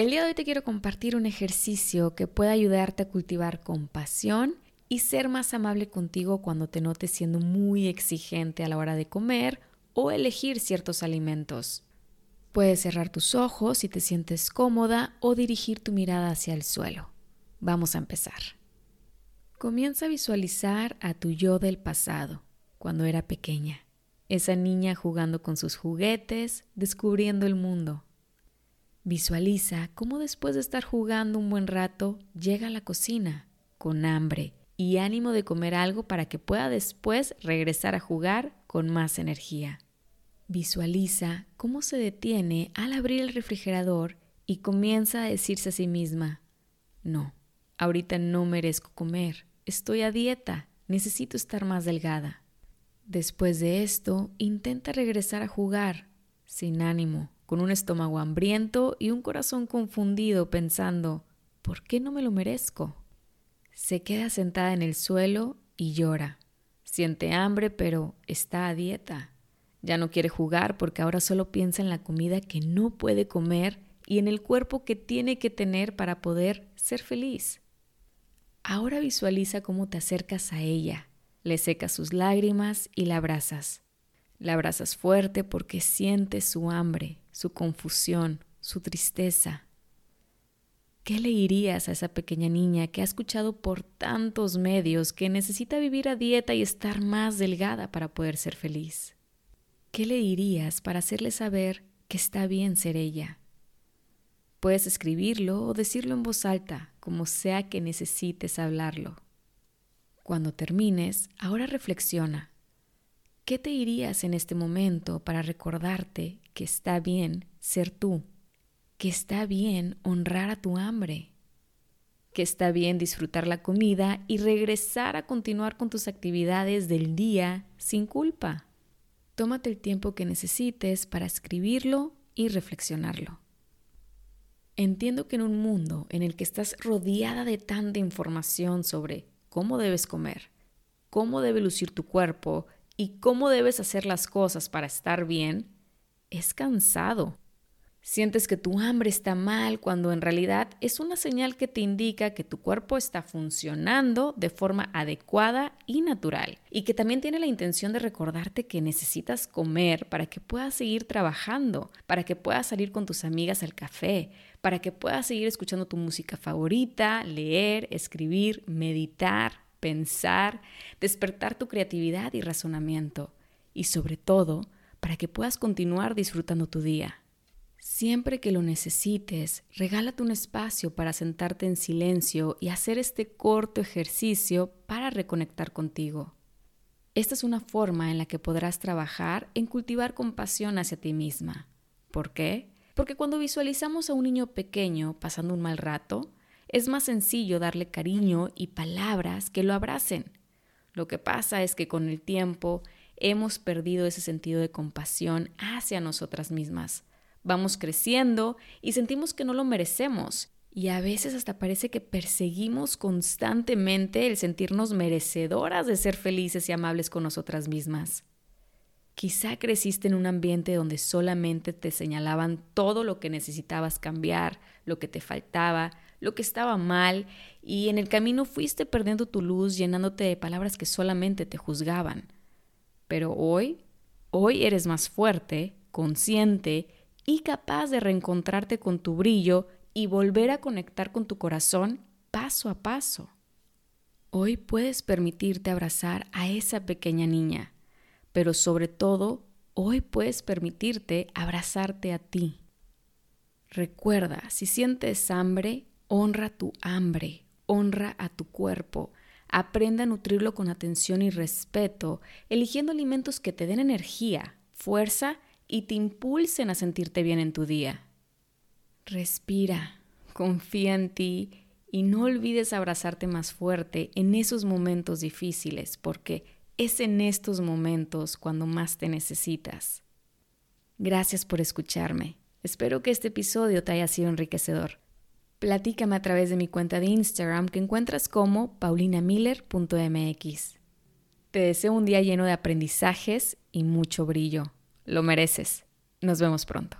El día de hoy te quiero compartir un ejercicio que puede ayudarte a cultivar compasión y ser más amable contigo cuando te notes siendo muy exigente a la hora de comer o elegir ciertos alimentos. Puedes cerrar tus ojos si te sientes cómoda o dirigir tu mirada hacia el suelo. Vamos a empezar. Comienza a visualizar a tu yo del pasado, cuando era pequeña, esa niña jugando con sus juguetes, descubriendo el mundo. Visualiza cómo después de estar jugando un buen rato llega a la cocina con hambre y ánimo de comer algo para que pueda después regresar a jugar con más energía. Visualiza cómo se detiene al abrir el refrigerador y comienza a decirse a sí misma, no, ahorita no merezco comer, estoy a dieta, necesito estar más delgada. Después de esto, intenta regresar a jugar, sin ánimo, con un estómago hambriento y un corazón confundido pensando, ¿por qué no me lo merezco? Se queda sentada en el suelo y llora. Siente hambre, pero está a dieta. Ya no quiere jugar porque ahora solo piensa en la comida que no puede comer y en el cuerpo que tiene que tener para poder ser feliz. Ahora visualiza cómo te acercas a ella, le secas sus lágrimas y la abrazas. La abrazas fuerte porque sientes su hambre, su confusión, su tristeza. ¿Qué le dirías a esa pequeña niña que ha escuchado por tantos medios que necesita vivir a dieta y estar más delgada para poder ser feliz? ¿Qué le dirías para hacerle saber que está bien ser ella? Puedes escribirlo o decirlo en voz alta, como sea que necesites hablarlo. Cuando termines, ahora reflexiona. ¿Qué te dirías en este momento para recordarte que está bien ser tú, que está bien honrar a tu hambre, que está bien disfrutar la comida y regresar a continuar con tus actividades del día sin culpa. Tómate el tiempo que necesites para escribirlo y reflexionarlo. Entiendo que en un mundo en el que estás rodeada de tanta información sobre cómo debes comer, cómo debe lucir tu cuerpo y cómo debes hacer las cosas para estar bien, es cansado. Sientes que tu hambre está mal cuando en realidad es una señal que te indica que tu cuerpo está funcionando de forma adecuada y natural y que también tiene la intención de recordarte que necesitas comer para que puedas seguir trabajando, para que puedas salir con tus amigas al café, para que puedas seguir escuchando tu música favorita, leer, escribir, meditar, pensar, despertar tu creatividad y razonamiento y sobre todo, para que puedas continuar disfrutando tu día. Siempre que lo necesites, regálate un espacio para sentarte en silencio y hacer este corto ejercicio para reconectar contigo. Esta es una forma en la que podrás trabajar en cultivar compasión hacia ti misma. ¿Por qué? Porque cuando visualizamos a un niño pequeño pasando un mal rato, es más sencillo darle cariño y palabras que lo abracen. Lo que pasa es que con el tiempo hemos perdido ese sentido de compasión hacia nosotras mismas. Vamos creciendo y sentimos que no lo merecemos. Y a veces hasta parece que perseguimos constantemente el sentirnos merecedoras de ser felices y amables con nosotras mismas. Quizá creciste en un ambiente donde solamente te señalaban todo lo que necesitabas cambiar, lo que te faltaba, lo que estaba mal, y en el camino fuiste perdiendo tu luz llenándote de palabras que solamente te juzgaban. Pero hoy, hoy eres más fuerte, consciente y capaz de reencontrarte con tu brillo y volver a conectar con tu corazón paso a paso. Hoy puedes permitirte abrazar a esa pequeña niña, pero sobre todo, hoy puedes permitirte abrazarte a ti. Recuerda, si sientes hambre, honra tu hambre, honra a tu cuerpo, Aprende a nutrirlo con atención y respeto, eligiendo alimentos que te den energía, fuerza y te impulsen a sentirte bien en tu día. Respira, confía en ti Y no olvides abrazarte más fuerte en esos momentos difíciles, porque es en estos momentos cuando más te necesitas. Gracias por escucharme. Espero que este episodio te haya sido enriquecedor. Platícame a través de mi cuenta de Instagram que encuentras como paulinamiller.mx. Te deseo un día lleno de aprendizajes y mucho brillo. Lo mereces. Nos vemos pronto.